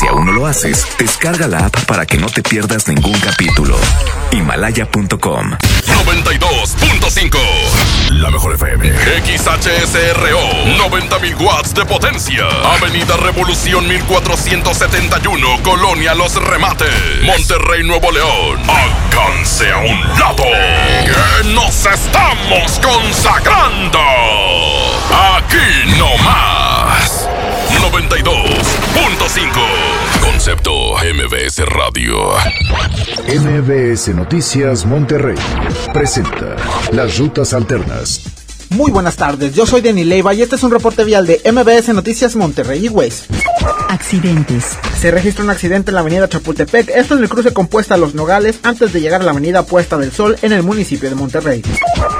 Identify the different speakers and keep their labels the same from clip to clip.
Speaker 1: Si aún no lo haces, descarga la app para que no te pierdas ningún capítulo. Himalaya.com
Speaker 2: 92.5 La mejor FM. XHSRO. 90.000 watts de potencia. Avenida Revolución 1471. Colonia Los Remates. Monterrey, Nuevo León. Alcance a un lado. Nos estamos consagrando. Aquí no más. 92.5 Concepto MBS Radio.
Speaker 3: MBS Noticias Monterrey presenta Las Rutas Alternas.
Speaker 4: Muy buenas tardes, yo soy Denny Leiva y este es un reporte vial de MBS Noticias Monterrey y Waze.
Speaker 5: Accidentes.
Speaker 4: Se registra un accidente en la avenida Chapultepec, esto en el cruce compuesta a Los Nogales, antes de llegar a la avenida Puesta del Sol en el municipio de Monterrey.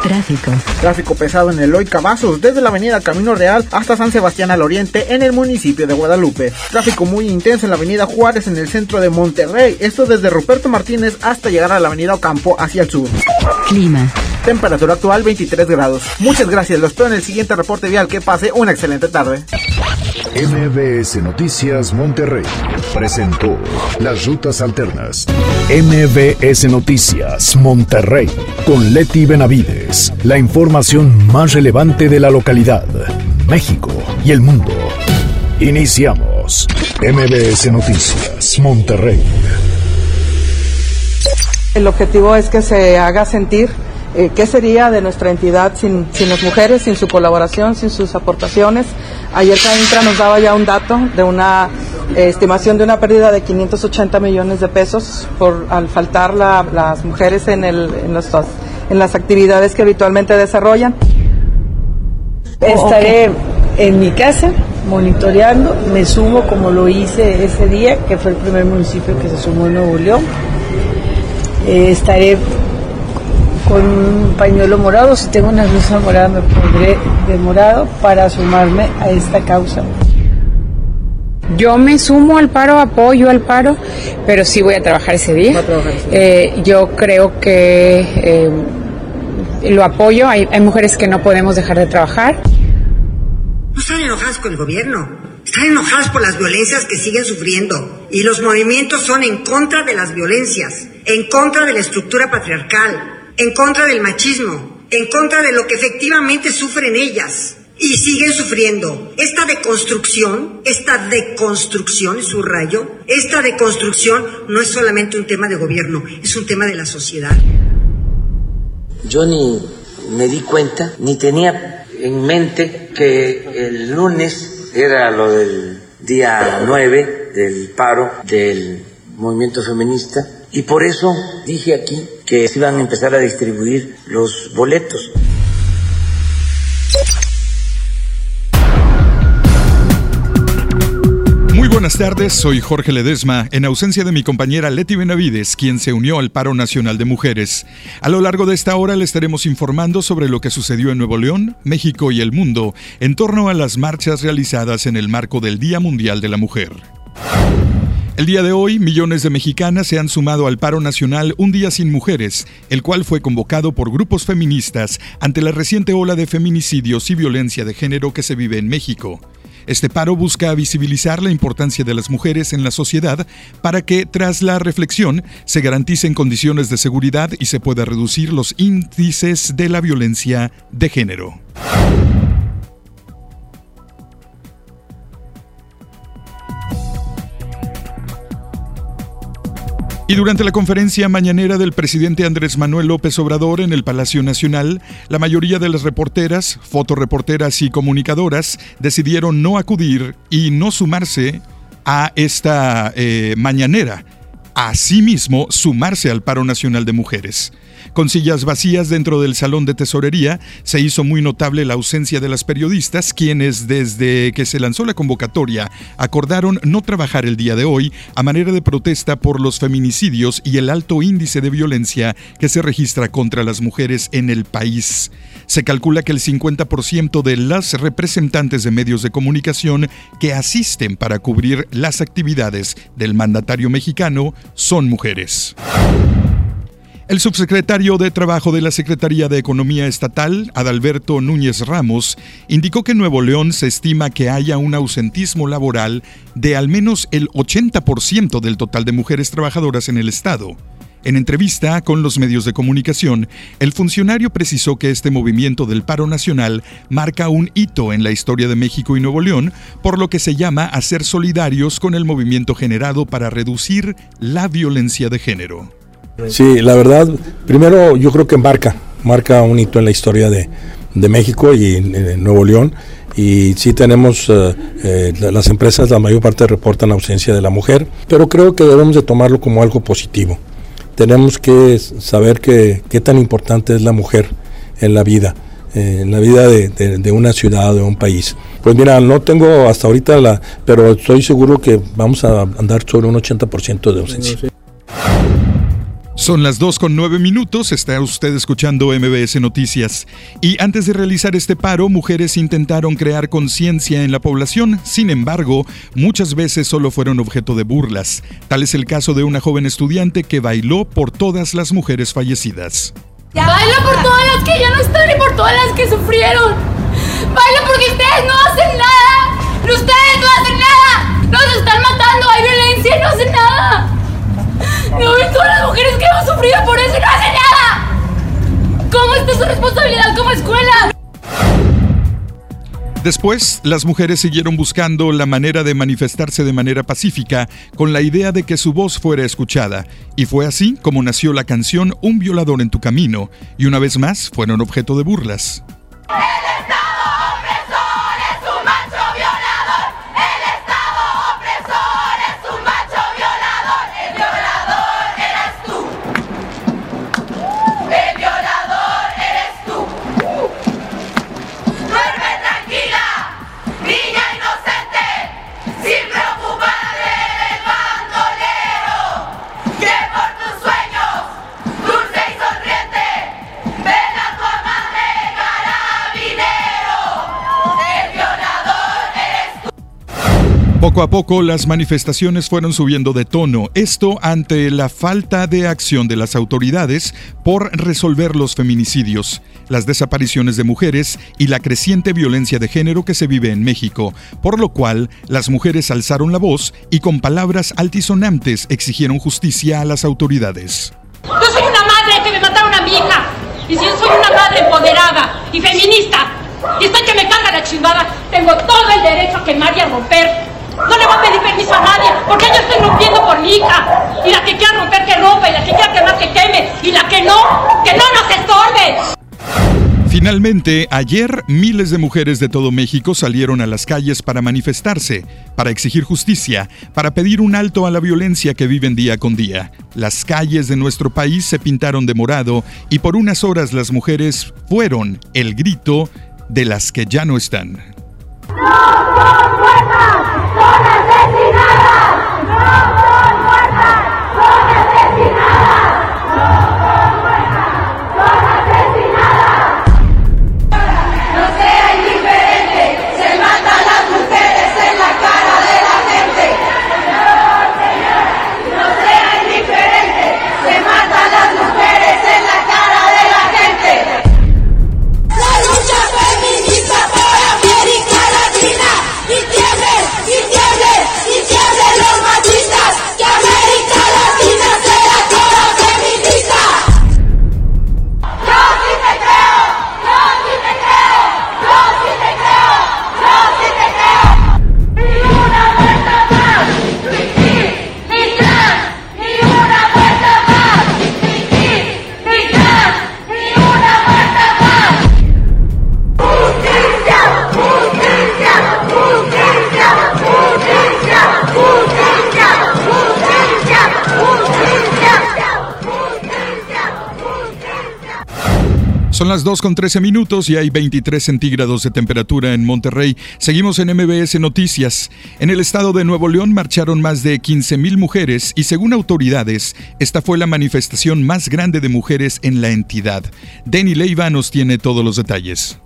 Speaker 5: Tráfico.
Speaker 4: Tráfico pesado en el Eloy Cavazos, desde la avenida Camino Real hasta San Sebastián al Oriente en el municipio de Guadalupe. Tráfico muy intenso en la avenida Juárez en el centro de Monterrey, esto desde Ruperto Martínez hasta llegar a la avenida Ocampo hacia el sur.
Speaker 5: Clima.
Speaker 4: Temperatura actual 23 grados. Muchas gracias, lo espero en el siguiente reporte vial. Que pase una excelente tarde.
Speaker 3: MBS Noticias Monterrey presentó Las Rutas Alternas. MBS Noticias Monterrey con Leti Benavides. La información más relevante de la localidad, México y el mundo. Iniciamos. MBS Noticias Monterrey.
Speaker 6: El objetivo es que se haga sentir eh, qué sería de nuestra entidad sin, sin las mujeres, sin su colaboración, sin sus aportaciones. Ayer Caintra nos daba ya un dato de una eh, estimación de una pérdida de 580 millones de pesos por al faltar la- las mujeres en, el, en, los- en las actividades que habitualmente desarrollan.
Speaker 7: Estaré en mi casa monitoreando, me sumo como lo hice ese día, que fue el primer municipio que se sumó en Nuevo León. Eh, estaré con un pañuelo morado, si tengo una blusa morada me pondré de morado para sumarme a esta causa.
Speaker 8: Yo me sumo al paro, apoyo al paro, pero sí voy a trabajar ese día. Eh, yo creo que eh, lo apoyo. Hay, hay mujeres que no podemos dejar de trabajar.
Speaker 9: No están enojadas con el gobierno, están enojadas por las violencias que siguen sufriendo. Y los movimientos son en contra de las violencias, en contra de la estructura patriarcal, en contra del machismo, en contra de lo que efectivamente sufren ellas. Y siguen sufriendo. Esta deconstrucción, esta deconstrucción, subrayo, esta deconstrucción no es solamente un tema de gobierno, es un tema de la sociedad.
Speaker 10: Yo ni me di cuenta, ni tenía en mente que el lunes era lo del día 9 del paro del movimiento feminista y por eso dije aquí que se iban a empezar a distribuir los boletos.
Speaker 11: Muy buenas tardes, soy Jorge Ledesma, en ausencia de mi compañera Leti Benavides, quien se unió al paro nacional de mujeres. A lo largo de esta hora le estaremos informando sobre lo que sucedió en Nuevo León, México y el mundo en torno a las marchas realizadas en el marco del Día Mundial de la Mujer. El día de hoy, millones de mexicanas se han sumado al paro nacional Un Día Sin Mujeres, el cual fue convocado por grupos feministas ante la reciente ola de feminicidios y violencia de género que se vive en México. Este paro busca visibilizar la importancia de las mujeres en la sociedad para que, tras la reflexión, se garanticen condiciones de seguridad y se pueda reducir los índices de la violencia de género. Y durante la conferencia mañanera del presidente Andrés Manuel López Obrador en el Palacio Nacional, la mayoría de las reporteras, fotoreporteras y comunicadoras decidieron no acudir y no sumarse a esta eh, mañanera. Asimismo, sumarse al paro nacional de mujeres. Con sillas vacías dentro del salón de tesorería, se hizo muy notable la ausencia de las periodistas, quienes desde que se lanzó la convocatoria acordaron no trabajar el día de hoy a manera de protesta por los feminicidios y el alto índice de violencia que se registra contra las mujeres en el país. Se calcula que el 50% de las representantes de medios de comunicación que asisten para cubrir las actividades del mandatario mexicano son mujeres. El subsecretario de Trabajo de la Secretaría de Economía Estatal, Adalberto Núñez Ramos, indicó que en Nuevo León se estima que haya un ausentismo laboral de al menos el 80% del total de mujeres trabajadoras en el estado. En entrevista con los medios de comunicación, el funcionario precisó que este movimiento del paro nacional marca un hito en la historia de México y Nuevo León, por lo que se llama a ser solidarios con el movimiento generado para reducir la violencia de género.
Speaker 12: Sí, la verdad, primero yo creo que marca, marca un hito en la historia de, México y Nuevo León. Y sí tenemos, eh, eh, las empresas, la mayor parte reportan ausencia de la mujer, pero creo que debemos de tomarlo como algo positivo. Tenemos que saber que, qué tan importante es la mujer en la vida, eh, en la vida de, de, una ciudad, de un país. Pues mira, no tengo hasta ahorita la, pero estoy seguro que vamos a andar sobre un 80% de ausencia.
Speaker 11: Son las 2 con 9 minutos, está usted escuchando MBS Noticias. Y antes de realizar este paro, mujeres intentaron crear conciencia en la población, sin embargo, muchas veces solo fueron objeto de burlas. Tal es el caso de una joven estudiante que bailó por todas las mujeres fallecidas.
Speaker 13: Baila por todas las que ya no están y por todas las que sufrieron. Baila porque ustedes no hacen nada. Ustedes no hacen nada. Nos están matando, hay violencia y no hacen nada. No ven todas las mujeres que hemos sufrido por eso y no hace nada. ¿Cómo está su responsabilidad como escuela?
Speaker 11: Después, las mujeres siguieron buscando la manera de manifestarse de manera pacífica con la idea de que su voz fuera escuchada, y fue así como nació la canción Un violador en tu camino, y una vez más fueron objeto de burlas. Poco a poco las manifestaciones fueron subiendo de tono, esto ante la falta de acción de las autoridades por resolver los feminicidios, las desapariciones de mujeres y la creciente violencia de género que se vive en México, por lo cual las mujeres alzaron la voz y con palabras altisonantes exigieron justicia a las autoridades.
Speaker 14: Yo soy una madre que me mataron a mi hija, y si yo soy una madre empoderada y feminista, y estoy que me carga la chingada, tengo todo el derecho a quemar y romper no le voy a pedir permiso a nadie, porque yo estoy rompiendo por mi hija. Y la que quiera romper, que rompa, y la que quiera quemar, que queme, y la que no, que no nos estorbe.
Speaker 11: Finalmente, ayer miles de mujeres de todo México salieron a las calles para manifestarse, para exigir justicia, para pedir un alto a la violencia que viven día con día. Las calles de nuestro país se pintaron de morado y por unas horas las mujeres fueron el grito de las que ya no están. Son las 2 con 13 minutos y hay 23 centígrados de temperatura en Monterrey. Seguimos en MBS Noticias. En el estado de Nuevo León marcharon más de 15 mil mujeres y según autoridades, esta fue la manifestación más grande de mujeres en la entidad. Denny Leiva nos tiene todos los detalles.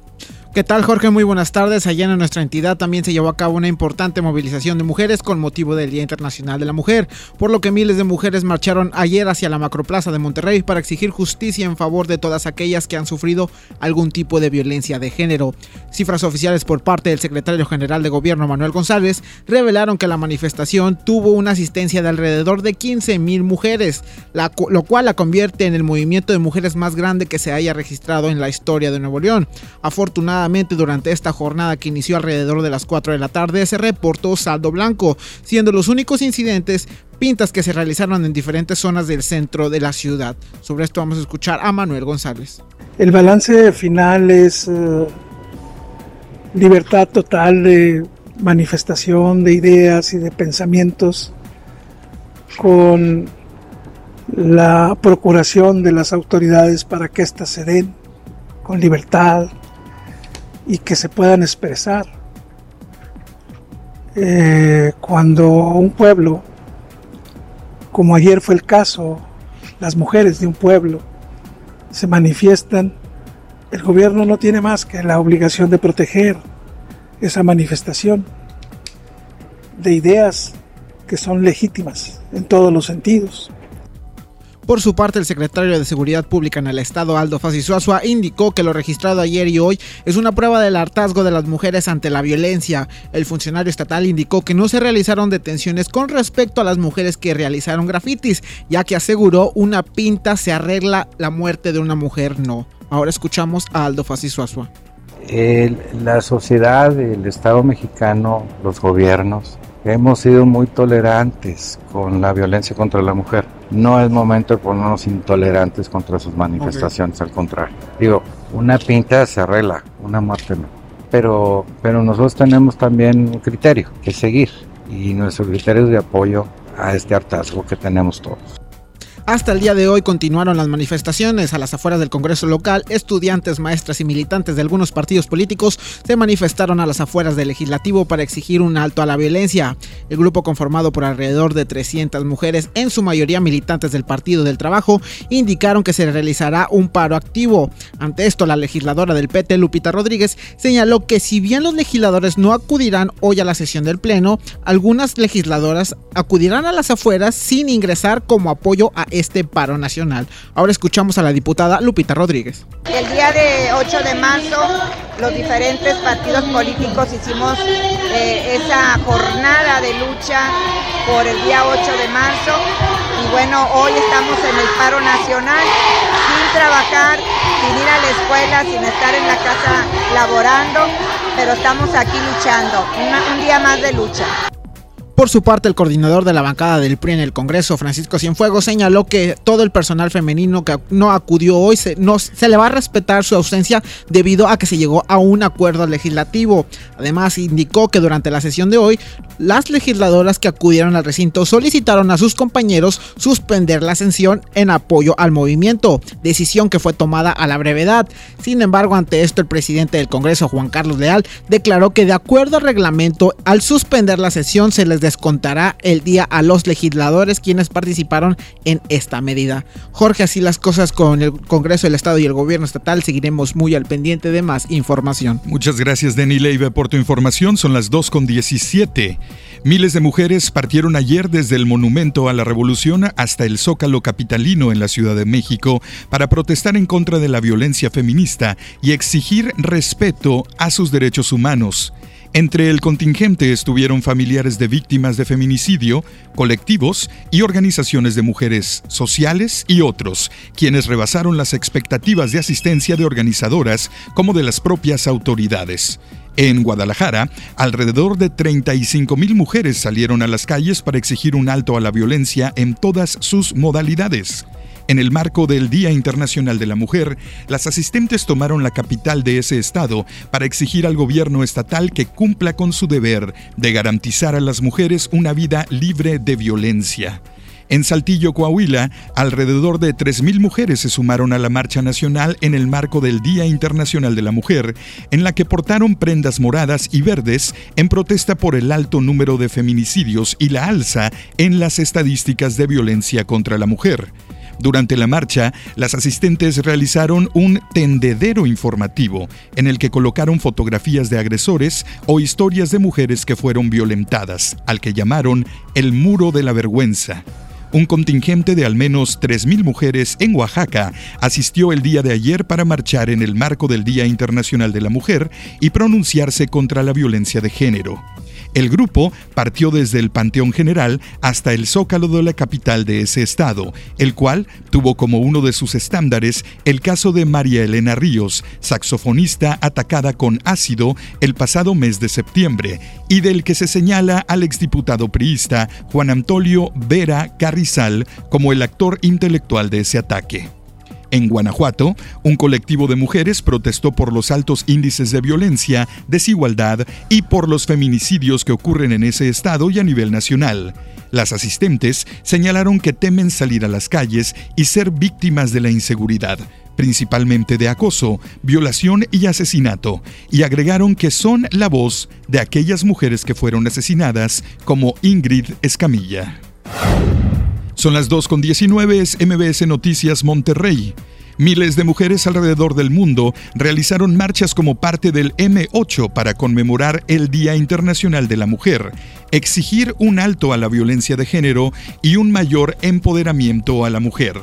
Speaker 4: ¿Qué tal Jorge? Muy buenas tardes. Allá en nuestra entidad también se llevó a cabo una importante movilización de mujeres con motivo del Día Internacional de la Mujer, por lo que miles de mujeres marcharon ayer hacia la macroplaza de Monterrey para exigir justicia en favor de todas aquellas que han sufrido algún tipo de violencia de género. Cifras oficiales por parte del secretario general de gobierno Manuel González revelaron que la manifestación tuvo una asistencia de alrededor de 15 mil mujeres, lo cual la convierte en el movimiento de mujeres más grande que se haya registrado en la historia de Nuevo León. Afortunadamente, durante esta jornada que inició alrededor de las 4 de la tarde se reportó saldo blanco, siendo los únicos incidentes pintas que se realizaron en diferentes zonas del centro de la ciudad. Sobre esto vamos a escuchar a Manuel González.
Speaker 15: El balance final es eh, libertad total de manifestación de ideas y de pensamientos con la procuración de las autoridades para que éstas se den con libertad, y que se puedan expresar. Eh, cuando un pueblo, como ayer fue el caso, las mujeres de un pueblo se manifiestan, el gobierno no tiene más que la obligación de proteger esa manifestación de ideas que son legítimas en todos los sentidos.
Speaker 4: Por su parte, el secretario de Seguridad Pública en el Estado, Aldo Fasisuazua, indicó que lo registrado ayer y hoy es una prueba del hartazgo de las mujeres ante la violencia. El funcionario estatal indicó que no se realizaron detenciones con respecto a las mujeres que realizaron grafitis, ya que aseguró una pinta se arregla, la muerte de una mujer no. Ahora escuchamos a Aldo Fasisuazua.
Speaker 16: la sociedad, el Estado mexicano, los gobiernos, hemos sido muy tolerantes con la violencia contra la mujer no es momento de ponernos intolerantes contra sus manifestaciones, al contrario. Digo, una pinta se arregla, una muerte no. Pero, pero nosotros tenemos también un criterio que seguir y nuestro criterio es de apoyo a este hartazgo que tenemos todos.
Speaker 4: Hasta el día de hoy continuaron las manifestaciones a las afueras del Congreso local. Estudiantes, maestras y militantes de algunos partidos políticos se manifestaron a las afueras del legislativo para exigir un alto a la violencia. El grupo conformado por alrededor de 300 mujeres, en su mayoría militantes del Partido del Trabajo, indicaron que se realizará un paro activo. Ante esto, la legisladora del PT, Lupita Rodríguez, señaló que si bien los legisladores no acudirán hoy a la sesión del Pleno, algunas legisladoras acudirán a las afueras sin ingresar como apoyo a este paro nacional. Ahora escuchamos a la diputada Lupita Rodríguez.
Speaker 17: El día de 8 de marzo los diferentes partidos políticos hicimos eh, esa jornada de lucha por el día 8 de marzo y bueno, hoy estamos en el paro nacional sin trabajar, sin ir a la escuela, sin estar en la casa laborando, pero estamos aquí luchando, un día más de lucha.
Speaker 4: Por su parte, el coordinador de la bancada del PRI en el Congreso, Francisco Cienfuegos, señaló que todo el personal femenino que no acudió hoy se, le va a respetar su ausencia debido a que se llegó a un acuerdo legislativo. Además, indicó que durante la sesión de hoy, las legisladoras que acudieron al recinto solicitaron a sus compañeros suspender la sesión en apoyo al movimiento, decisión que fue tomada a la brevedad. Sin embargo, ante esto, el presidente del Congreso, Juan Carlos Leal, declaró que de acuerdo al reglamento, al suspender la sesión se les descontará el día a los legisladores quienes participaron en esta medida. Jorge, así las cosas con el Congreso del Estado y el gobierno estatal, seguiremos muy al pendiente de más información.
Speaker 11: Muchas gracias, Denny Leiva, por tu información. Son las 2 con 17. Miles de mujeres partieron ayer desde el Monumento a la Revolución hasta el Zócalo Capitalino en la Ciudad de México para protestar en contra de la violencia feminista y exigir respeto a sus derechos humanos. Entre el contingente estuvieron familiares de víctimas de feminicidio, colectivos y organizaciones de mujeres sociales y otros, quienes rebasaron las expectativas de asistencia de organizadoras como de las propias autoridades. En Guadalajara, alrededor de 35 mil mujeres salieron a las calles para exigir un alto a la violencia en todas sus modalidades. En el marco del Día Internacional de la Mujer, las asistentes tomaron la capital de ese estado para exigir al gobierno estatal que cumpla con su deber de garantizar a las mujeres una vida libre de violencia. En Saltillo, Coahuila, alrededor de 3.000 mujeres se sumaron a la marcha nacional en el marco del Día Internacional de la Mujer, en la que portaron prendas moradas y verdes en protesta por el alto número de feminicidios y la alza en las estadísticas de violencia contra la mujer. Durante la marcha, las asistentes realizaron un tendedero informativo en el que colocaron fotografías de agresores o historias de mujeres que fueron violentadas, al que llamaron el muro de la vergüenza. Un contingente de al menos 3.000 mujeres en Oaxaca asistió el día de ayer para marchar en el marco del Día Internacional de la Mujer y pronunciarse contra la violencia de género. El grupo partió desde el Panteón General hasta el Zócalo de la capital de ese estado, el cual tuvo como uno de sus estándares el caso de María Elena Ríos, saxofonista atacada con ácido el pasado mes de septiembre, y del que se señala al exdiputado priista Juan Antonio Vera Carrizal como el actor intelectual de ese ataque. En Guanajuato, un colectivo de mujeres protestó por los altos índices de violencia, desigualdad y por los feminicidios que ocurren en ese estado y a nivel nacional. Las asistentes señalaron que temen salir a las calles y ser víctimas de la inseguridad, principalmente de acoso, violación y asesinato, y agregaron que son la voz de aquellas mujeres que fueron asesinadas, como Ingrid Escamilla. Son las 2 con 19, es MBS Noticias Monterrey. Miles de mujeres alrededor del mundo realizaron marchas como parte del M8 para conmemorar el Día Internacional de la Mujer, exigir un alto a la violencia de género y un mayor empoderamiento a la mujer.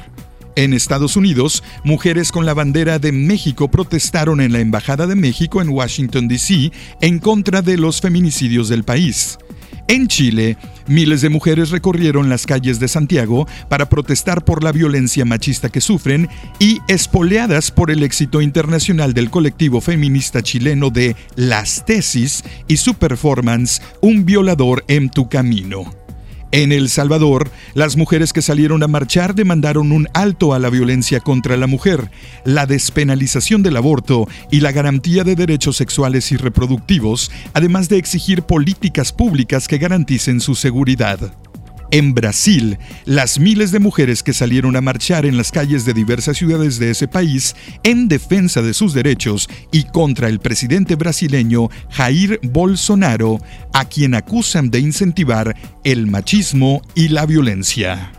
Speaker 11: En Estados Unidos, mujeres con la bandera de México protestaron en la Embajada de México en Washington, D.C. en contra de los feminicidios del país. En Chile, miles de mujeres recorrieron las calles de Santiago para protestar por la violencia machista que sufren y espoleadas por el éxito internacional del colectivo feminista chileno de Las Tesis y su performance Un violador en tu camino. En El Salvador, las mujeres que salieron a marchar demandaron un alto a la violencia contra la mujer, la despenalización del aborto y la garantía de derechos sexuales y reproductivos, además de exigir políticas públicas que garanticen su seguridad. En Brasil, las miles de mujeres que salieron a marchar en las calles de diversas ciudades de ese país en defensa de sus derechos y contra el presidente brasileño Jair Bolsonaro, a quien acusan de incentivar el machismo y la violencia.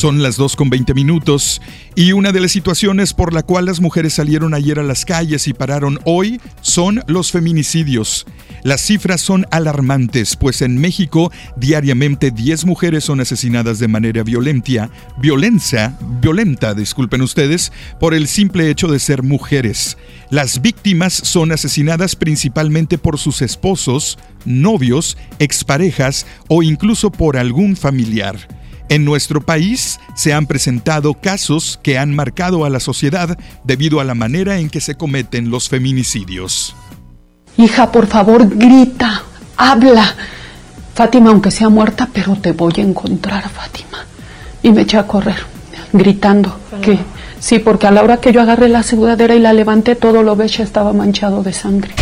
Speaker 11: Son las 2 con 20 minutos y una de las situaciones por la cual las mujeres salieron ayer a las calles y pararon hoy son los feminicidios. Las cifras son alarmantes, pues en México diariamente 10 mujeres son asesinadas de manera violenta, violencia, violenta, disculpen ustedes, por el simple hecho de ser mujeres. Las víctimas son asesinadas principalmente por sus esposos, novios, exparejas o incluso por algún familiar. En nuestro país se han presentado casos que han marcado a la sociedad debido a la manera en que se cometen los feminicidios.
Speaker 18: Hija, por favor, grita, habla. Fátima, aunque sea muerta, pero te voy a encontrar, Fátima. Y me eché a correr, gritando que sí, porque a la hora que yo agarré la sudadera y la levanté, todo lo becha estaba manchado de sangre.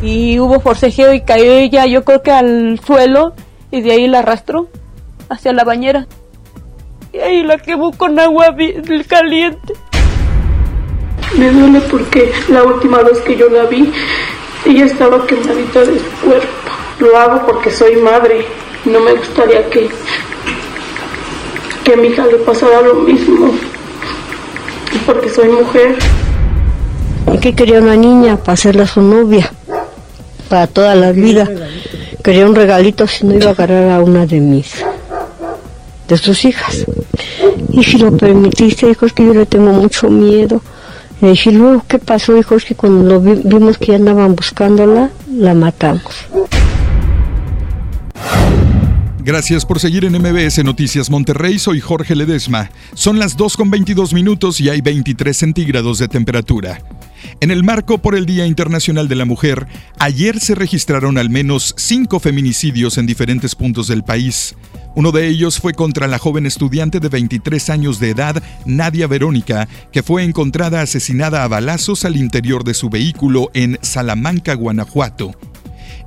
Speaker 19: Y hubo forcejeo y cayó ella, yo creo que al suelo, y de ahí la arrastró hacia la bañera. Y ahí la quemó con agua caliente.
Speaker 20: Me duele porque la última vez que yo la vi, ella estaba quemadita de su cuerpo. Lo hago porque soy madre. No me gustaría que, que a mi hija le pasara lo mismo. Porque soy mujer.
Speaker 21: Y que quería una niña para hacerla su novia, para toda la vida. Quería un regalito si no iba a agarrar a una de mis de sus hijas. Y si lo permitiste, hijos, que yo le tengo mucho miedo. Le dije, luego, ¿qué pasó, hijos? Que cuando lo vimos que andaban buscándola, la matamos.
Speaker 11: Gracias por seguir en MBS Noticias Monterrey. Soy Jorge Ledesma. Son las 2 con 22 minutos y hay 23 centígrados de temperatura. En el marco por el Día Internacional de la Mujer, ayer se registraron al menos cinco feminicidios en diferentes puntos del país. Uno de ellos fue contra la joven estudiante de 23 años de edad, Nadia Verónica, que fue encontrada asesinada a balazos al interior de su vehículo en Salamanca, Guanajuato.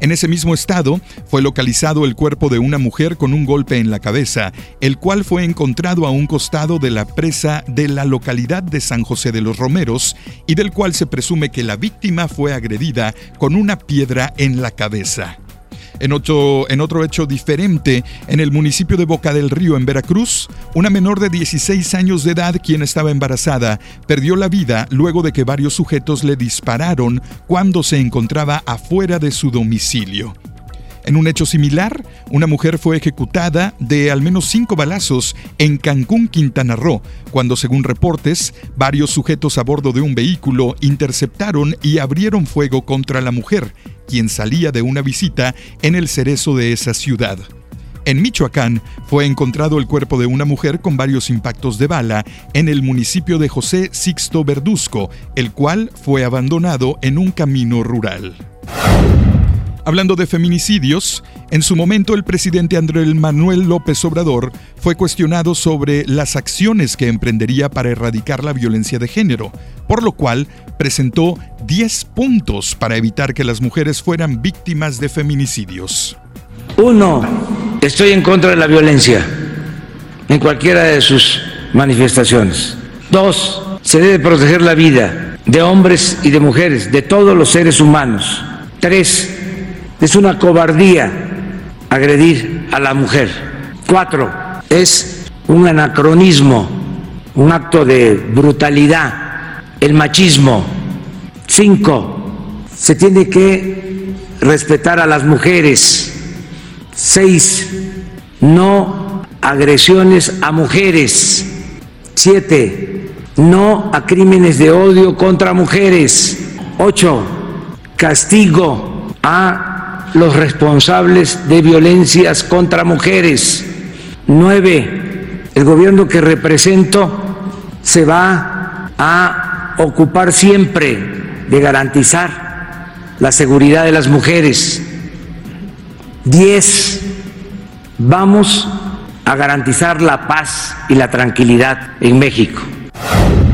Speaker 11: En ese mismo estado fue localizado el cuerpo de una mujer con un golpe en la cabeza, el cual fue encontrado a un costado de la presa de la localidad de San José de los Romeros y del cual se presume que la víctima fue agredida con una piedra en la cabeza. En otro, hecho diferente, en el municipio de Boca del Río, en Veracruz, una menor de 16 años de edad, quien estaba embarazada, perdió la vida luego de que varios sujetos le dispararon cuando se encontraba afuera de su domicilio. En un hecho similar, una mujer fue ejecutada de al menos cinco balazos en Cancún, Quintana Roo, cuando según reportes, varios sujetos a bordo de un vehículo interceptaron y abrieron fuego contra la mujer, quien salía de una visita en el cerezo de esa ciudad. En Michoacán fue encontrado el cuerpo de una mujer con varios impactos de bala en el municipio de José Sixto Verduzco, el cual fue abandonado en un camino rural. Hablando de feminicidios, en su momento el presidente Andrés Manuel López Obrador fue cuestionado sobre las acciones que emprendería para erradicar la violencia de género, por lo cual presentó 10 puntos para evitar que las mujeres fueran víctimas de feminicidios.
Speaker 10: Uno, estoy en contra de la violencia en cualquiera de sus manifestaciones. Dos, se debe proteger la vida de hombres y de mujeres, de todos los seres humanos. Tres, es una cobardía agredir a la mujer. Cuatro, es un anacronismo, un acto de brutalidad, el machismo. Cinco, se tiene que respetar a las mujeres. Seis, no agresiones a mujeres. Siete, no a crímenes de odio contra mujeres. Ocho, castigo a los responsables de violencias contra mujeres. Nueve, el gobierno que represento se va a ocupar siempre de garantizar la seguridad de las mujeres. Diez, vamos a garantizar la paz y la tranquilidad en México.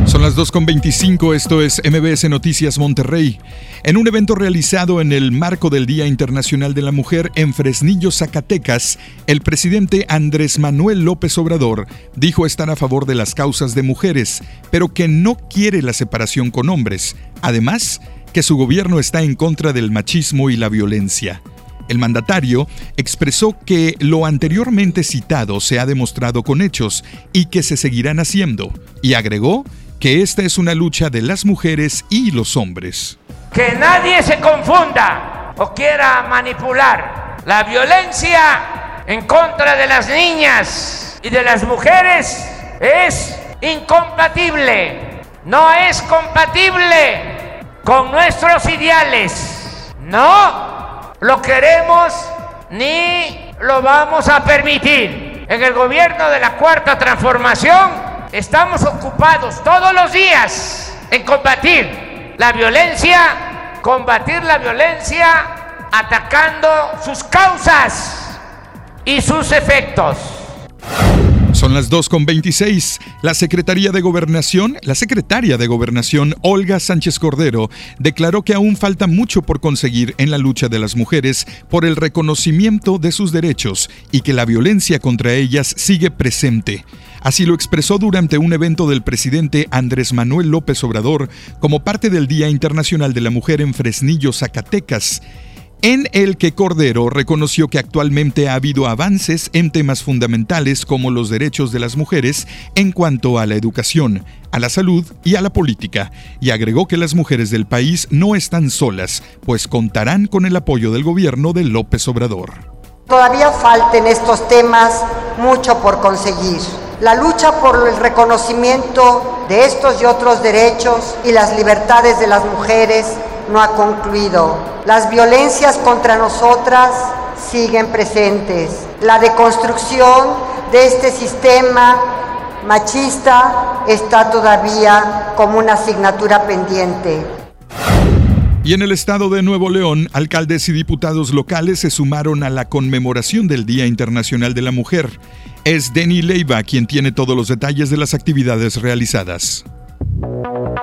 Speaker 11: Son las 2.25, esto es MBS Noticias Monterrey. En un evento realizado en el marco del Día Internacional de la Mujer en Fresnillo, Zacatecas, el presidente Andrés Manuel López Obrador dijo estar a favor de las causas de mujeres, pero que no quiere la separación con hombres. Además, que su gobierno está en contra del machismo y la violencia. El mandatario expresó que lo anteriormente citado se ha demostrado con hechos y que se seguirán haciendo, y agregó que esta es una lucha de las mujeres y los hombres.
Speaker 22: Que nadie se confunda o quiera manipular la violencia en contra de las niñas y de las mujeres es incompatible, no es compatible con nuestros ideales. No lo queremos ni lo vamos a permitir. En el gobierno de la Cuarta Transformación estamos ocupados todos los días en combatir la violencia, combatir la violencia atacando sus causas y sus efectos.
Speaker 11: Son las 2.26. La Secretaría de Gobernación, la secretaria de Gobernación, Olga Sánchez Cordero, declaró que aún falta mucho por conseguir en la lucha de las mujeres por el reconocimiento de sus derechos y que la violencia contra ellas sigue presente. Así lo expresó durante un evento del presidente Andrés Manuel López Obrador como parte del Día Internacional de la Mujer en Fresnillo, Zacatecas en el que Cordero reconoció que actualmente ha habido avances en temas fundamentales como los derechos de las mujeres en cuanto a la educación, a la salud y a la política, y agregó que las mujeres del país no están solas, pues contarán con el apoyo del gobierno de López Obrador.
Speaker 23: Todavía falta en estos temas mucho por conseguir. La lucha por el reconocimiento de estos y otros derechos y las libertades de las mujeres no ha concluido. Las violencias contra nosotras siguen presentes. La deconstrucción de este sistema machista está todavía como una asignatura pendiente.
Speaker 11: Y en el estado de Nuevo León, alcaldes y diputados locales se sumaron a la conmemoración del Día Internacional de la Mujer. Es Denny Leiva quien tiene todos los detalles de las actividades realizadas.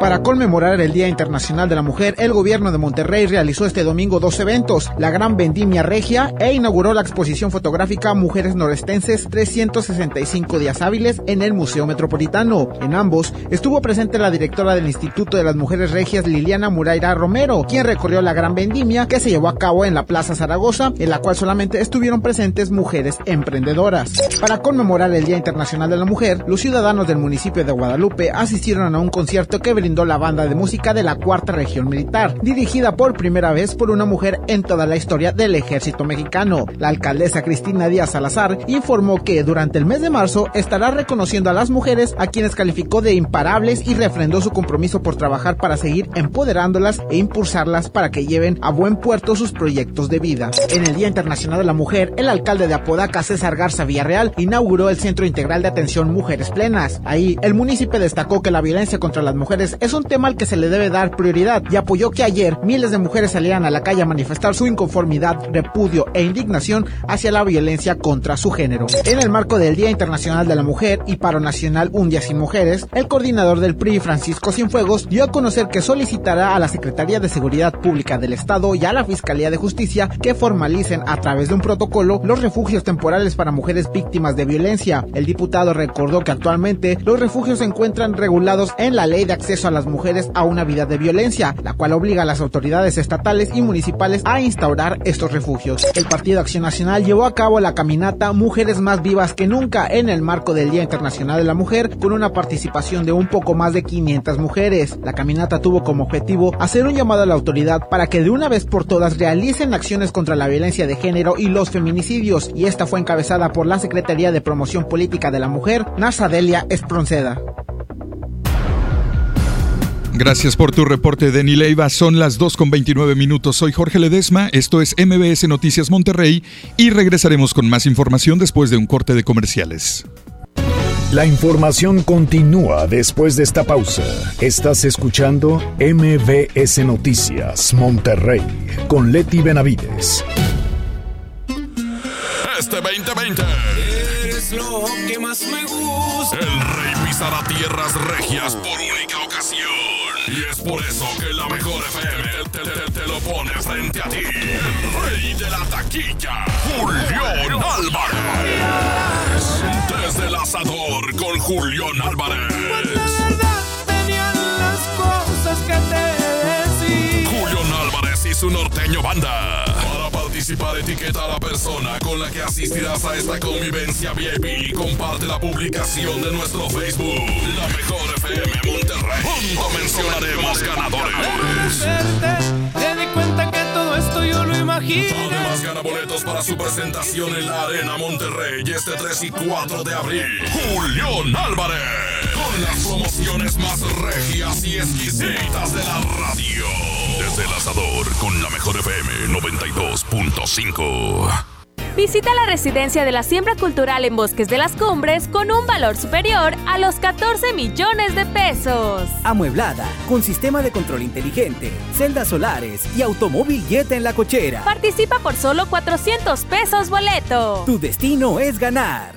Speaker 4: Para conmemorar el Día Internacional de la Mujer, el gobierno de Monterrey realizó este domingo dos eventos, la Gran Vendimia Regia e inauguró la exposición fotográfica Mujeres Norestenses 365 días hábiles en el Museo Metropolitano. En ambos estuvo presente la directora del Instituto de las Mujeres Regias Liliana Muraira Romero, quien recorrió la Gran Vendimia que se llevó a cabo en la Plaza Zaragoza, en la cual solamente estuvieron presentes mujeres emprendedoras. Para conmemorar el Día Internacional de la Mujer, los ciudadanos del municipio de Guadalupe asistieron a un concierto que brindó la banda de música de la Cuarta Región Militar, dirigida por primera vez por una mujer en toda la historia del ejército mexicano. La alcaldesa Cristina Díaz Salazar informó que durante el mes de marzo estará reconociendo a las mujeres a quienes calificó de imparables y refrendó su compromiso por trabajar para seguir empoderándolas e impulsarlas para que lleven a buen puerto sus proyectos de vida. En el Día Internacional de la Mujer, el alcalde de Apodaca, César Garza Villarreal, inauguró el Centro Integral de Atención Mujeres Plenas. Ahí, el municipio destacó que la violencia contra las mujeres es un tema al que se le debe dar prioridad y apoyó que ayer miles de mujeres salieran a la calle a manifestar su inconformidad, repudio e indignación hacia la violencia contra su género. En el marco del Día Internacional de la Mujer y Paro Nacional Un Día Sin Mujeres, el coordinador del PRI, Francisco Cienfuegos, dio a conocer que solicitará a la Secretaría de Seguridad Pública del Estado y a la Fiscalía de Justicia que formalicen a través de un protocolo los refugios temporales para mujeres víctimas de violencia. El diputado recordó que actualmente los refugios se encuentran regulados en la Ley de Acceso a las Mujeres a una vida de violencia, la cual obliga a las autoridades estatales y municipales a instaurar estos refugios. El Partido Acción Nacional llevó a cabo la caminata Mujeres más vivas que nunca en el marco del Día Internacional de la Mujer con una participación de un poco más de 500 mujeres. La caminata tuvo como objetivo hacer un llamado a la autoridad para que de una vez por todas realicen acciones contra la violencia de género y los feminicidios y esta fue encabezada por la Secretaría de Promoción Política de la Mujer, Nazadelia Espronceda.
Speaker 11: Gracias por tu reporte, Deni Leiva. Son las 2 con 29 minutos. Soy Jorge Ledesma, esto es MBS Noticias Monterrey y regresaremos con más información después de un corte de comerciales.
Speaker 24: La información continúa después de esta pausa. Estás escuchando MBS Noticias Monterrey con Leti Benavides.
Speaker 25: Este 2020
Speaker 26: eres lo que más me gusta.
Speaker 25: El rey pisará tierras regias por única ocasión. Y es por eso que la mejor FM te, te- te lo pone frente a ti. El rey de la taquilla, Julián Álvarez. Desde el asador con Julián Álvarez.
Speaker 26: Tenían las cosas que te decía.
Speaker 25: Julián Álvarez y su norteño banda. Para participar, etiqueta a la persona con la que asistirás a esta convivencia VIP y comparte la publicación de nuestro Facebook. La mejor FM Monterrey. Junto mencionaremos ganadores.
Speaker 26: Te di cuenta que todo esto yo lo imagino.
Speaker 25: Además, gana boletos para su presentación en la Arena Monterrey este 3 y 4 de abril. Julián Álvarez. Con las promociones más regias y exquisitas de la radio. Desde el asador con la mejor FM 92.5.
Speaker 27: Visita la residencia de la siembra cultural en Bosques de las Cumbres con un valor superior a los 14 millones de pesos.
Speaker 28: Amueblada, con sistema de control inteligente, celdas solares y automóvil Jet en la cochera.
Speaker 27: Participa por solo 400 pesos boleto.
Speaker 28: Tu destino es ganar.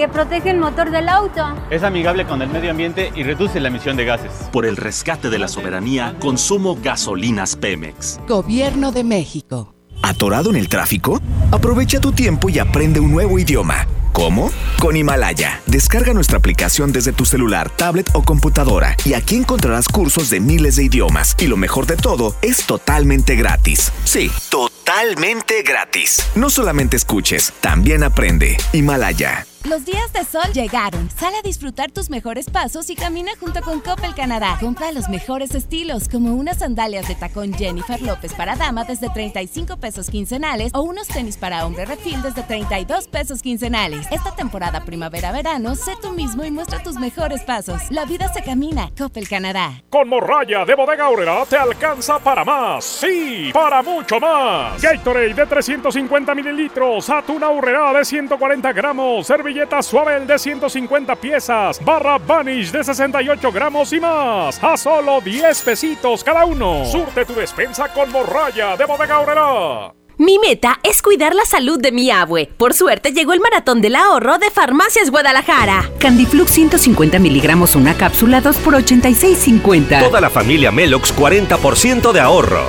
Speaker 29: que protege el motor del auto.
Speaker 30: Es amigable con el medio ambiente y reduce la emisión de gases.
Speaker 31: Por el rescate de la soberanía, consumo gasolinas Pemex.
Speaker 32: Gobierno de México.
Speaker 33: ¿Atorado en el tráfico? Aprovecha tu tiempo y aprende un nuevo idioma. ¿Cómo? Con Himalaya. Descarga nuestra aplicación desde tu celular, tablet o computadora y aquí encontrarás cursos de miles de idiomas. Y lo mejor de todo, es totalmente gratis. Sí, totalmente gratis. No solamente escuches, también aprende. Himalaya.
Speaker 34: Los días de sol llegaron. Sal a disfrutar tus mejores pasos y camina junto con Coppel Canadá. Compra los mejores estilos, como unas sandalias de tacón Jennifer López para dama desde 35 pesos quincenales o unos tenis para hombre refil desde 32 pesos quincenales. Esta temporada primavera-verano, sé tú mismo y muestra tus mejores pasos. La vida se camina. Coppel Canadá.
Speaker 35: Con morralla de bodega Aurrera te alcanza para más. Sí, para mucho más. Gatorade de 350 mililitros, atún Aurrera de 140 gramos, servilleta suave de 150 piezas, barra Vanish de 68 gramos y más. A solo 10 pesitos cada uno. Surte tu despensa con morralla de bodega Aurrera.
Speaker 27: Mi meta es cuidar la salud de mi abue. Por suerte llegó el maratón del ahorro de Farmacias Guadalajara.
Speaker 36: Candiflux 150 miligramos una cápsula 2 por 86.50.
Speaker 37: Toda la familia Melox 40% de ahorro.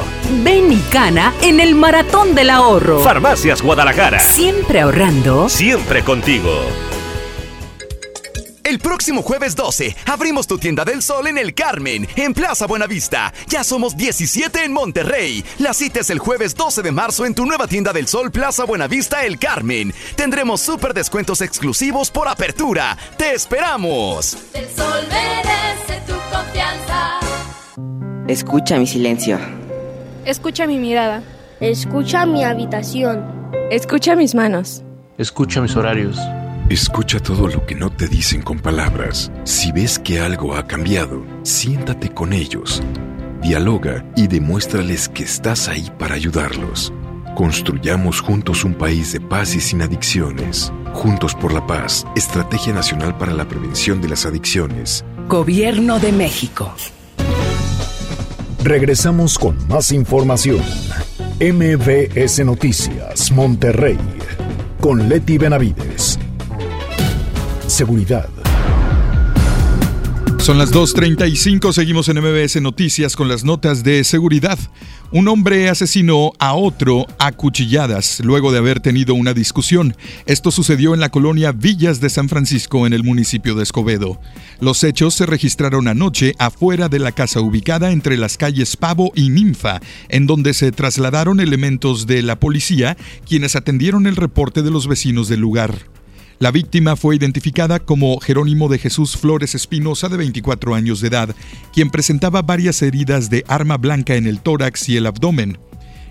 Speaker 36: Ven y cana en el maratón del ahorro.
Speaker 37: Farmacias Guadalajara.
Speaker 36: Siempre ahorrando.
Speaker 37: Siempre contigo.
Speaker 38: El próximo jueves 12 abrimos tu tienda del sol en el Carmen, en Plaza Buenavista. Ya somos 17 en Monterrey. La cita es el jueves 12 de marzo en tu nueva tienda del sol Plaza Buenavista El Carmen. Tendremos súper descuentos exclusivos por apertura. ¡Te esperamos!
Speaker 39: El sol merece tu confianza.
Speaker 40: Escucha mi silencio.
Speaker 41: Escucha mi mirada.
Speaker 42: Escucha mi habitación.
Speaker 41: Escucha mis manos.
Speaker 43: Escucha mis horarios.
Speaker 44: Escucha todo lo que no te dicen con palabras. Si ves que algo ha cambiado, siéntate con ellos. Dialoga y demuéstrales que estás ahí para ayudarlos. Construyamos juntos un país de paz y sin adicciones. Juntos por la paz, Estrategia Nacional para la Prevención de las Adicciones.
Speaker 45: Gobierno de México.
Speaker 3: Regresamos con más información. MBS Noticias, Monterrey, con Leti Benavides. Seguridad.
Speaker 11: Son las 2.35, seguimos en MBS Noticias con las notas de seguridad. Un hombre asesinó a otro a cuchilladas luego de haber tenido una discusión. Esto sucedió en la colonia Villas de San Francisco en el municipio de Escobedo. Los hechos se registraron anoche afuera de la casa ubicada entre las calles Pavo y Ninfa, en donde se trasladaron elementos de la policía quienes atendieron el reporte de los vecinos del lugar. La víctima fue identificada como Jerónimo de Jesús Flores Espinosa, de 24 años de edad, quien presentaba varias heridas de arma blanca en el tórax y el abdomen.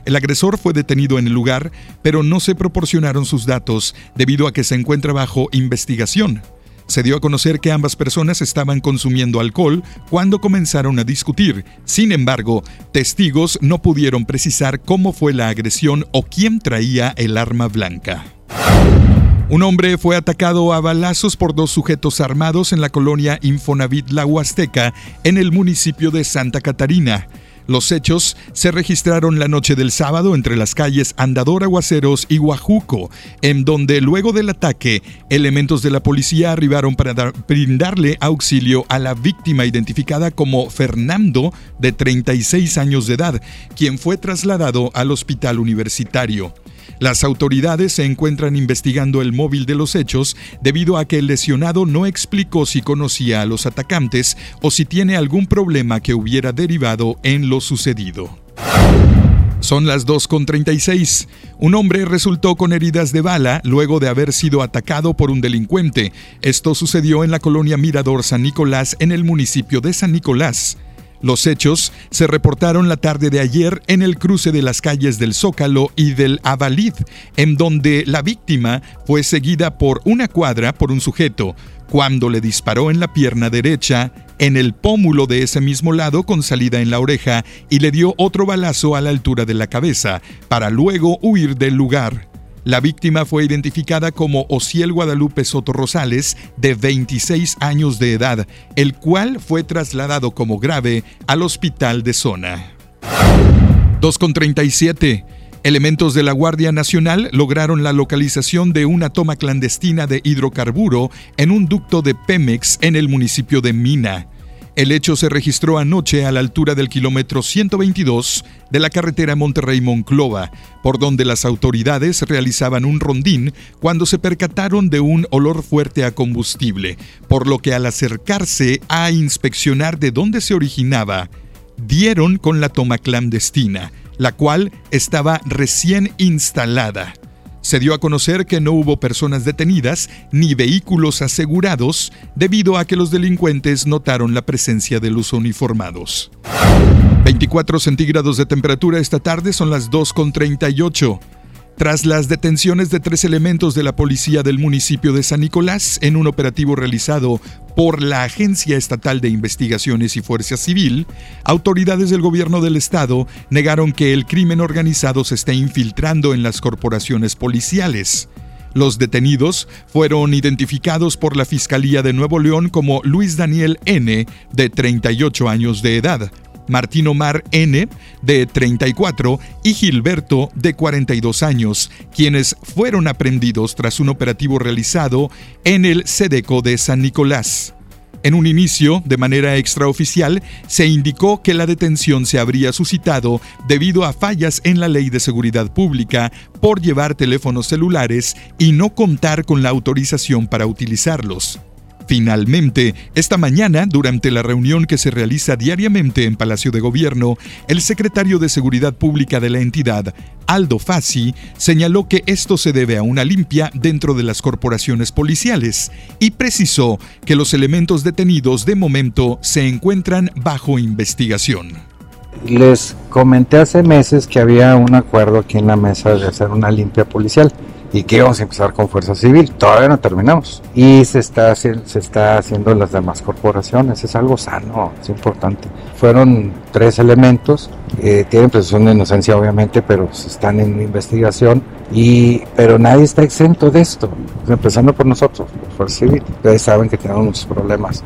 Speaker 11: El agresor fue detenido en el lugar, pero no se proporcionaron sus datos debido a que se encuentra bajo investigación. Se dio a conocer que ambas personas estaban consumiendo alcohol cuando comenzaron a discutir. Sin embargo, testigos no pudieron precisar cómo fue la agresión o quién traía el arma blanca. Un hombre fue atacado a balazos por dos sujetos armados en la colonia Infonavit La Huasteca, en el municipio de Santa Catarina. Los hechos se registraron la noche del sábado entre las calles Andador Aguaceros y Guajuco, en donde luego del ataque, elementos de la policía arribaron para dar- brindarle auxilio a la víctima identificada como Fernando, de 36 años de edad, quien fue trasladado al hospital universitario. Las autoridades se encuentran investigando el móvil de los hechos debido a que el lesionado no explicó si conocía a los atacantes o si tiene algún problema que hubiera derivado en lo sucedido. Son las 2.36. Un hombre resultó con heridas de bala luego de haber sido atacado por un delincuente. Esto sucedió en la colonia Mirador San Nicolás en el municipio de San Nicolás. Los hechos se reportaron la tarde de ayer en el cruce de las calles del Zócalo y del Avalid, en donde la víctima fue seguida por una cuadra por un sujeto, cuando le disparó en la pierna derecha, en el pómulo de ese mismo lado con salida en la oreja y le dio otro balazo a la altura de la cabeza, para luego huir del lugar. La víctima fue identificada como Ociel Guadalupe Soto Rosales, de 26 años de edad, el cual fue trasladado como grave al hospital de zona. 2.37. Elementos de la Guardia Nacional lograron la localización de una toma clandestina de hidrocarburo en un ducto de Pemex en el municipio de Mina. El hecho se registró anoche a la altura del kilómetro 122 de la carretera Monterrey-Monclova, por donde las autoridades realizaban un rondín cuando se percataron de un olor fuerte a combustible, por lo que al acercarse a inspeccionar de dónde se originaba, dieron con la toma clandestina, la cual estaba recién instalada. Se dio a conocer que no hubo personas detenidas ni vehículos asegurados debido a que los delincuentes notaron la presencia de los uniformados. 24 centígrados de temperatura esta tarde son las 2.38. Tras las detenciones de tres elementos de la policía del municipio de San Nicolás en un operativo realizado por la Agencia Estatal de Investigaciones y Fuerza Civil, autoridades del gobierno del estado negaron que el crimen organizado se esté infiltrando en las corporaciones policiales. Los detenidos fueron identificados por la Fiscalía de Nuevo León como Luis Daniel N., de 38 años de edad, Martín Omar N., de 34, y Gilberto, de 42 años, quienes fueron aprendidos tras un operativo realizado en el Sedeco de San Nicolás. En un inicio, de manera extraoficial, se indicó que la detención se habría suscitado debido a fallas en la ley de seguridad pública por llevar teléfonos celulares y no contar con la autorización para utilizarlos. Finalmente, esta mañana, durante la reunión que se realiza diariamente en Palacio de Gobierno, el secretario de Seguridad Pública de la entidad, Aldo Fassi, señaló que esto se debe a una limpia dentro de las corporaciones policiales y precisó que los elementos detenidos de momento se encuentran bajo investigación.
Speaker 46: Les comenté hace meses que había un acuerdo aquí en la mesa de hacer una limpia policial y que íbamos a empezar con Fuerza Civil. Todavía no terminamos. Y se está, se está haciendo en las demás corporaciones. Es algo sano, es importante. Fueron tres elementos. Eh, tienen presunción de inocencia, obviamente, pero están en investigación. Y, pero nadie está exento de esto. Empezando por nosotros, por Fuerza Civil. Ustedes saben que tenemos muchos problemas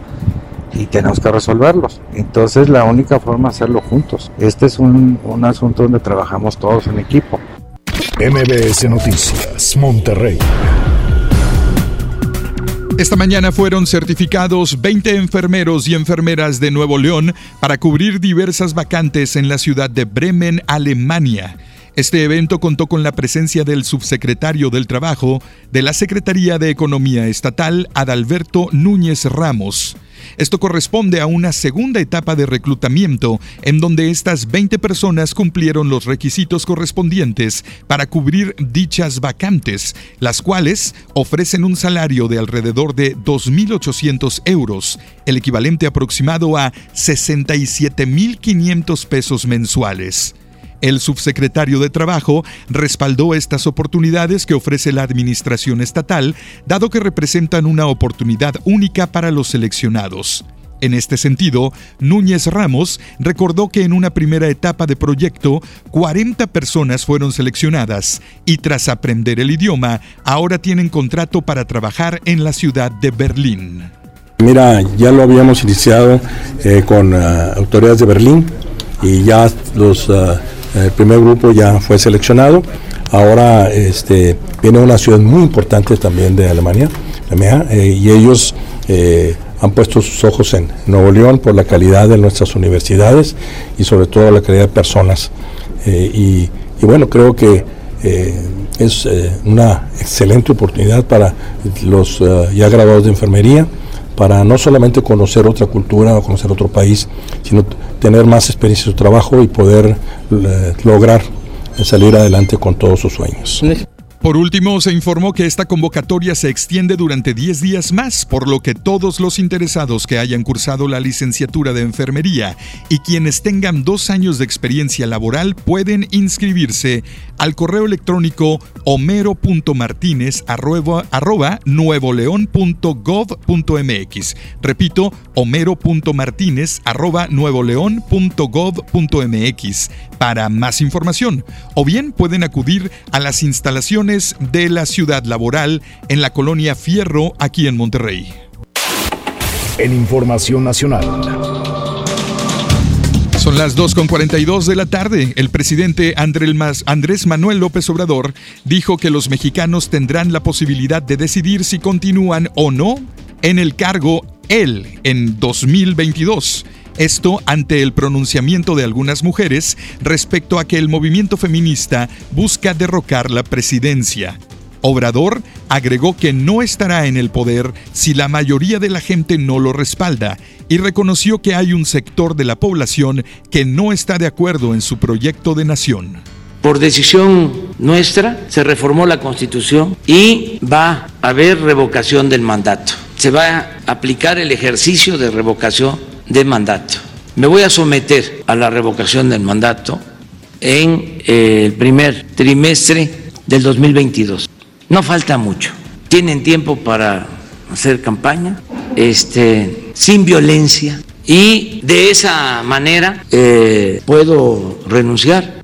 Speaker 46: y tenemos que resolverlos. Entonces la única forma es hacerlo juntos. Este es un, un asunto donde trabajamos todos en equipo.
Speaker 3: MBS Noticias, Monterrey.
Speaker 11: Esta mañana fueron certificados 20 enfermeros y enfermeras de Nuevo León para cubrir diversas vacantes en la ciudad de Bremen, Alemania. Este evento contó con la presencia del subsecretario del Trabajo de la Secretaría de Economía Estatal, Adalberto Núñez Ramos. Esto corresponde a una segunda etapa de reclutamiento en donde estas 20 personas cumplieron los requisitos correspondientes para cubrir dichas vacantes, las cuales ofrecen un salario de alrededor de 2.800 euros, el equivalente aproximado a 67.500 pesos mensuales. El subsecretario de Trabajo respaldó estas oportunidades que ofrece la Administración Estatal, dado que representan una oportunidad única para los seleccionados. En este sentido, Núñez Ramos recordó que en una primera etapa de proyecto, 40 personas fueron seleccionadas y tras aprender el idioma, ahora tienen contrato para trabajar en la ciudad de Berlín.
Speaker 47: Mira, ya lo habíamos iniciado eh, con uh, autoridades de Berlín y ya los uh, el primer grupo ya fue seleccionado. Ahora este, viene una ciudad muy importante también de Alemania, eh, y ellos eh, han puesto sus ojos en Nuevo León por la calidad de nuestras universidades y sobre todo la calidad de personas. Eh, y, bueno, creo que es una excelente oportunidad para los ya graduados de enfermería para no solamente conocer otra cultura o conocer otro país, sino tener más experiencia en su trabajo y poder eh, lograr salir adelante con todos sus sueños.
Speaker 11: Por último, se informó que esta convocatoria se extiende durante 10 días más, por lo que todos los interesados que hayan cursado la licenciatura de enfermería y quienes tengan dos años de experiencia laboral pueden inscribirse al correo electrónico homero.martinez@nuevoleón.gov.mx. Repito, homero.martinez@nuevoleón.gov.mx para más información o bien pueden acudir a las instalaciones de la ciudad laboral en la colonia Fierro aquí en Monterrey.
Speaker 3: En Información Nacional.
Speaker 11: Son las 2.42 de la tarde. El presidente Andrés Manuel López Obrador dijo que los mexicanos tendrán la posibilidad de decidir si continúan o no en el cargo él en 2022. Esto ante el pronunciamiento de algunas mujeres respecto a que el movimiento feminista busca derrocar la presidencia. Obrador agregó que no estará en el poder si la mayoría de la gente no lo respalda y reconoció que hay un sector de la población que no está de acuerdo en su proyecto de nación.
Speaker 10: Por decisión nuestra se reformó la Constitución y va a haber revocación del mandato. Se va a aplicar el ejercicio de revocación de mandato. Me voy a someter a la revocación del mandato en eh, el primer trimestre del 2022. No falta mucho. Tienen tiempo para hacer campaña, este, sin violencia, y de esa manera eh, puedo renunciar.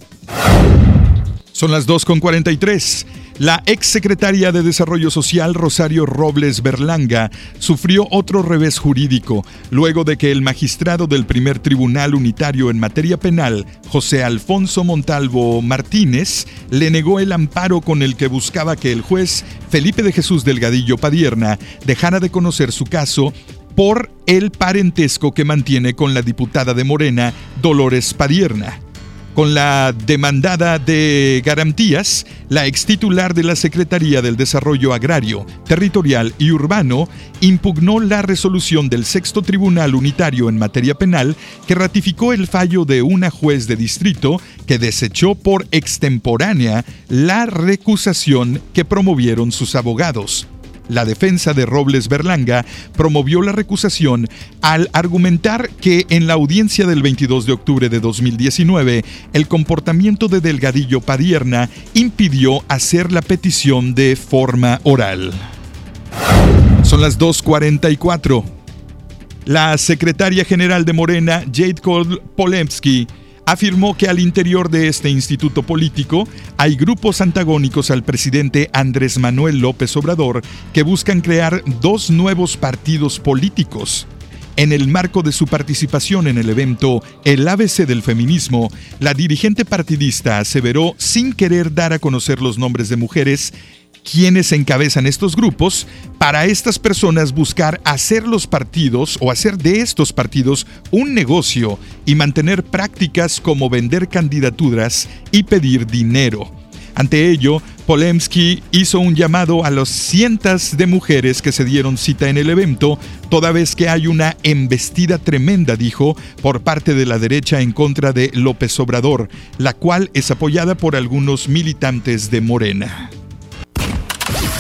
Speaker 11: Son las 2.43. La exsecretaria de Desarrollo Social Rosario Robles Berlanga sufrió otro revés jurídico luego de que el magistrado del primer tribunal unitario en materia penal, José Alfonso Montalvo Martínez, le negó el amparo con el que buscaba que el juez Felipe de Jesús Delgadillo Padierna dejara de conocer su caso por el parentesco que mantiene con la diputada de Morena, Dolores Padierna. Con la demandada de garantías, la ex titular de la Secretaría del Desarrollo Agrario, Territorial y Urbano impugnó la resolución del Sexto Tribunal Unitario en materia penal que ratificó el fallo de una juez de distrito que desechó por extemporánea la recusación que promovieron sus abogados. La defensa de Robles Berlanga promovió la recusación al argumentar que en la audiencia del 22 de octubre de 2019 el comportamiento de Delgadillo Padierna impidió hacer la petición de forma oral. Son las 2.44. La secretaria general de Morena, Jade Cole Polemsky, afirmó que al interior de este instituto político hay grupos antagónicos al presidente Andrés Manuel López Obrador que buscan crear dos nuevos partidos políticos. En el marco de su participación en el evento El ABC del Feminismo, la dirigente partidista aseveró, sin querer dar a conocer los nombres de mujeres, quienes encabezan estos grupos, para estas personas buscar hacer los partidos o hacer de estos partidos un negocio y mantener prácticas como vender candidaturas y pedir dinero. Ante ello, Polemski hizo un llamado a los cientos de mujeres que se dieron cita en el evento, toda vez que hay una embestida tremenda, dijo, por parte de la derecha en contra de López Obrador, la cual es apoyada por algunos militantes de Morena.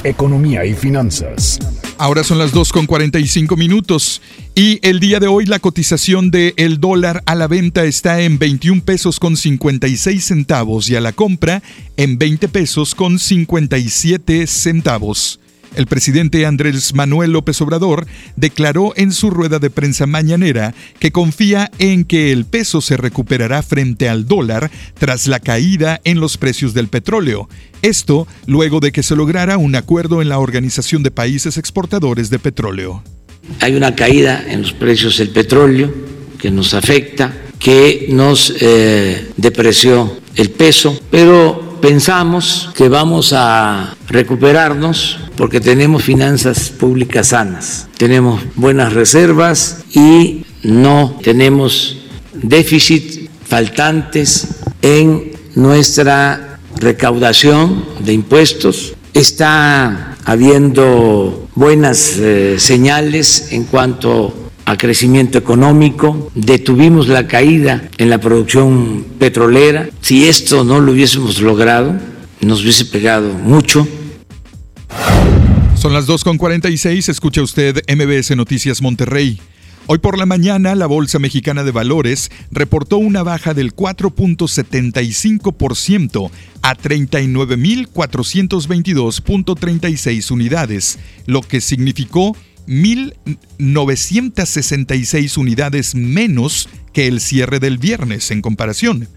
Speaker 3: Economía y finanzas.
Speaker 11: Ahora son las 2.45 minutos y el día de hoy la cotización del el dólar a la venta está en 21 pesos con 56 centavos y a la compra en 20 pesos con 57 centavos. El presidente Andrés Manuel López Obrador declaró en su rueda de prensa mañanera que confía en que el peso se recuperará frente al dólar tras la caída en los precios del petróleo. Esto luego de que se lograra un acuerdo en la Organización de Países Exportadores de Petróleo.
Speaker 10: Hay una caída en los precios del petróleo que nos afecta, que nos eh, depreció el peso, pero pensamos que vamos a recuperarnos porque tenemos finanzas públicas sanas, tenemos buenas reservas y no tenemos déficit faltantes en nuestra recaudación de impuestos. Está habiendo buenas eh, señales en cuanto a crecimiento económico, detuvimos la caída en la producción petrolera. Si esto no lo hubiésemos logrado, nos hubiese pegado mucho.
Speaker 11: Son las 2.46, escucha usted MBS Noticias Monterrey. Hoy por la mañana, la Bolsa Mexicana de Valores reportó una baja del 4.75% a 39.422.36 unidades, lo que significó 1.966 unidades menos que el cierre del viernes en comparación.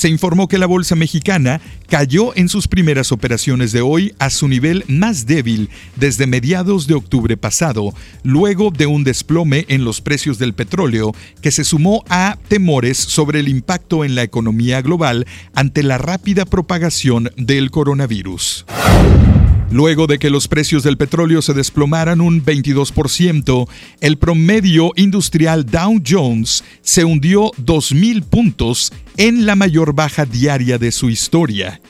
Speaker 11: Se informó que la bolsa mexicana cayó en sus primeras operaciones de hoy a su nivel más débil desde mediados de octubre pasado, luego de un desplome en los precios del petróleo que se sumó a temores sobre el impacto en la economía global ante la rápida propagación del coronavirus. Luego de que los precios del petróleo se desplomaran un 22%, el promedio industrial Dow Jones se hundió 2.000 puntos en la mayor baja diaria de su historia.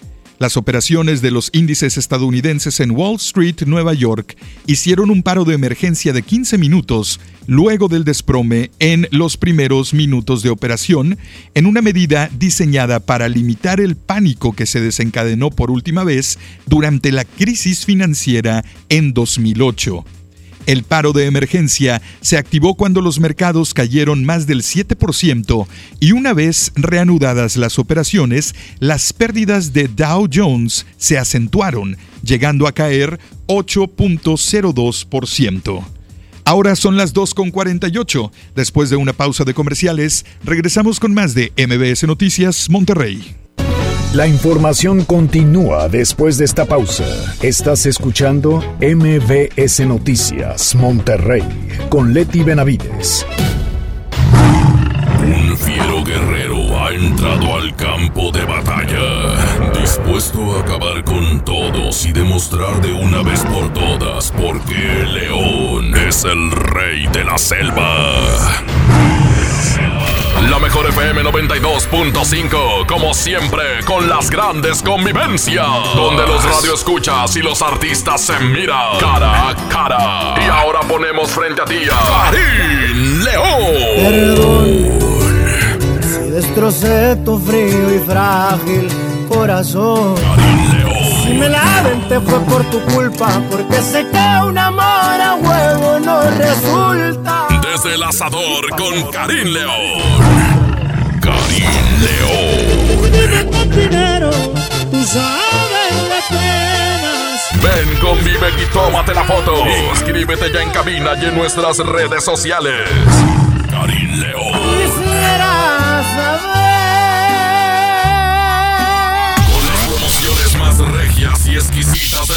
Speaker 11: Las operaciones de los índices estadounidenses en Wall Street, Nueva York, hicieron un paro de emergencia de 15 minutos luego del desprome en los primeros minutos de operación, en una medida diseñada para limitar el pánico que se desencadenó por última vez durante la crisis financiera en 2008. El paro de emergencia se activó cuando los mercados cayeron más del 7% y una vez reanudadas las operaciones, las pérdidas de Dow Jones se acentuaron, llegando a caer 8.02%. Ahora son las 2.48. Después de una pausa de comerciales, regresamos con más de MBS Noticias Monterrey.
Speaker 3: La información continúa después de esta pausa. Estás escuchando MBS Noticias Monterrey con Leti Benavides.
Speaker 25: Un fiero guerrero ha entrado al campo de batalla, dispuesto a acabar con todos y demostrar de una vez por todas por qué el león es el rey de la selva. La mejor FM 92.5, como siempre, con las grandes convivencias. Donde los radioescuchas y los artistas se miran cara a cara. Y ahora ponemos frente a ti a Karim León.
Speaker 26: Si destrocé tu frío y frágil corazón. Si me la te fue por tu culpa, porque sé que un amor a huevo no resulta.
Speaker 25: Desde el asador con Karim León. Karim León.
Speaker 26: Tú sabes las penas.
Speaker 25: Ven, convive y tómate la foto. Inscríbete ya en cabina y en nuestras redes sociales. Karim León.
Speaker 26: Quisiera saber.
Speaker 25: Con las promociones más regias y exquisitas de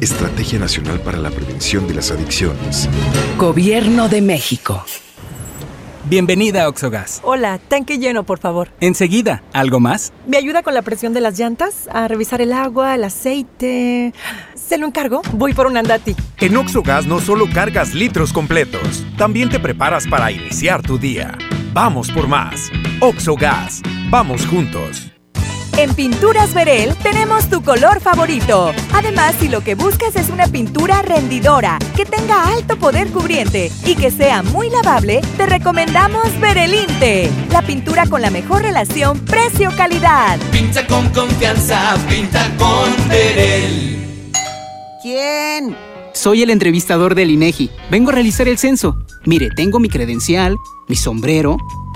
Speaker 44: Estrategia Nacional para la Prevención de las Adicciones.
Speaker 45: Gobierno de México.
Speaker 48: Bienvenida a Oxogas.
Speaker 49: Hola, tanque lleno, por favor.
Speaker 48: Enseguida, ¿algo más?
Speaker 49: ¿Me ayuda con la presión de las llantas? A revisar el agua, el aceite. ¿Se lo encargo? Voy por un andati.
Speaker 50: En Oxogas no solo cargas litros completos, también te preparas para iniciar tu día. Vamos por más. Oxogas. Vamos juntos.
Speaker 27: En Pinturas Verel tenemos tu color favorito. Además, si lo que buscas es una pintura rendidora, que tenga alto poder cubriente y que sea muy lavable, te recomendamos Verelinte, la pintura con la mejor relación precio-calidad.
Speaker 51: Pinta con confianza, pinta con Verel.
Speaker 52: ¿Quién?
Speaker 53: Soy el entrevistador del INEGI. Vengo a realizar el censo. Mire, tengo mi credencial, mi sombrero,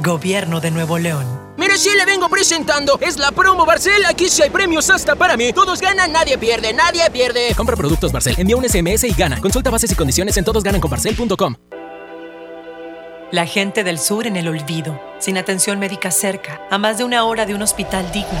Speaker 54: Gobierno de Nuevo León.
Speaker 55: Mire, sí le vengo presentando. Es la promo Barcel. Aquí sí hay premios hasta para mí. Todos ganan, nadie pierde, nadie pierde.
Speaker 56: Compra productos Barcel, envía un SMS y gana. Consulta bases y condiciones en todosgananconbarcel.com.
Speaker 54: La gente del sur en el olvido, sin atención médica cerca, a más de una hora de un hospital digno.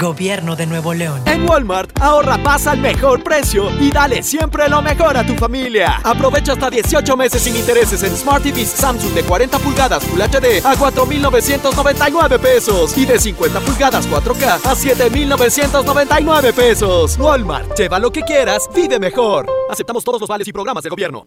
Speaker 54: Gobierno de Nuevo León.
Speaker 28: En Walmart, ahorra pasa al mejor precio y dale siempre lo mejor a tu familia. Aprovecha hasta 18 meses sin intereses en Smart TVs Samsung de 40 pulgadas Full HD a 4,999 pesos y de 50 pulgadas 4K a 7,999 pesos. Walmart, lleva lo que quieras, vive mejor. Aceptamos todos los vales y programas de gobierno.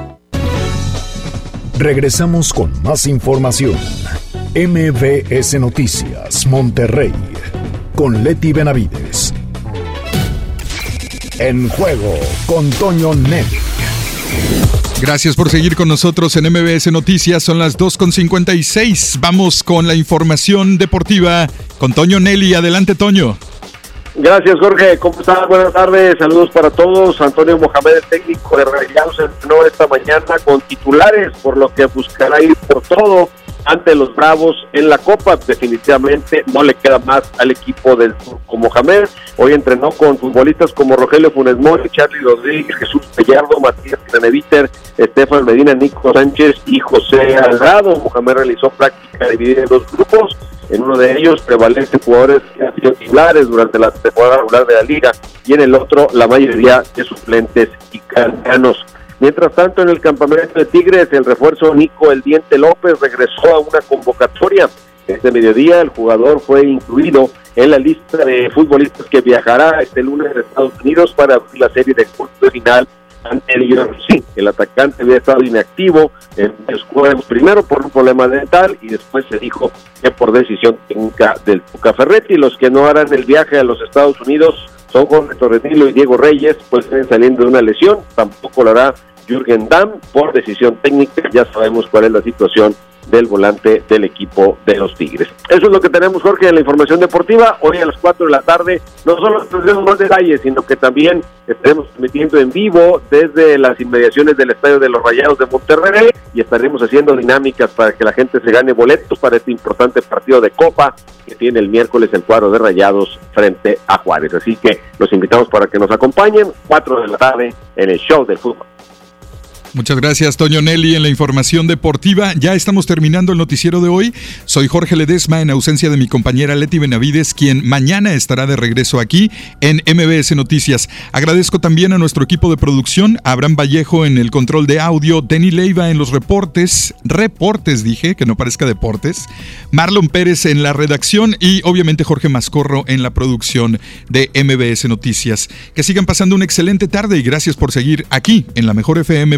Speaker 3: Regresamos con más información. MBS Noticias, Monterrey, con Leti Benavides. En juego con Toño Net.
Speaker 11: Gracias por seguir con nosotros en MBS Noticias. Son las 2.56. Vamos con la información deportiva con Toño Nelly. Adelante, Toño.
Speaker 57: Gracias, Jorge. ¿Cómo estás? Buenas tardes. Saludos para todos. Antonio Mohamed, el técnico de Rayados, entrenó esta mañana con titulares, por lo que buscará ir por todo ante los Bravos en la Copa. Definitivamente no le queda más al equipo del Turco Mohamed. Hoy entrenó con futbolistas como Rogelio Funes Mori, Charlie Rodríguez, Jesús Pellardo, Matías Craneviter, Estefan Medina, Nico Sánchez y José Algado. Mohamed realizó práctica dividida en dos grupos. En uno de ellos prevalecen jugadores que han sido titulares durante la temporada regular de la liga y en el otro la mayoría de suplentes y candidatos. Mientras tanto, en el campamento de Tigres, el refuerzo Nico El Diente López regresó a una convocatoria. Este mediodía, el jugador fue incluido en la lista de futbolistas que viajará este lunes a Estados Unidos para la serie de cuarto final sí, el atacante había estado inactivo en los juegos, primero por un problema dental y después se dijo que por decisión técnica del Tuca Ferretti. Los que no harán el viaje a los Estados Unidos son Jorge Torrenilo y Diego Reyes, pues están saliendo de una lesión. Tampoco lo hará Jürgen Damm por decisión técnica. Ya sabemos cuál es la situación del volante del equipo de los Tigres. Eso es lo que tenemos, Jorge, en la información deportiva. Hoy a las 4 de la tarde no solo tendremos más detalles, sino que también estaremos transmitiendo en vivo desde las inmediaciones del Estadio de los Rayados de Monterrey y estaremos haciendo dinámicas para que la gente se gane boletos para este importante partido de Copa que tiene el miércoles el cuadro de Rayados frente a Juárez. Así que los invitamos para que nos acompañen 4 de la tarde en el show del fútbol.
Speaker 11: Muchas gracias, Toño Nelly, en la información deportiva. Ya estamos terminando el noticiero de hoy. Soy Jorge Ledesma, en ausencia de mi compañera Leti Benavides, quien mañana estará de regreso aquí en MBS Noticias. Agradezco también a nuestro equipo de producción, Abraham Vallejo en el control de audio, Denny Leiva en los reportes, reportes dije, que no parezca deportes, Marlon Pérez en la redacción y obviamente Jorge Mascorro en la producción de MBS Noticias. Que sigan pasando una excelente tarde y gracias por seguir aquí en la Mejor FM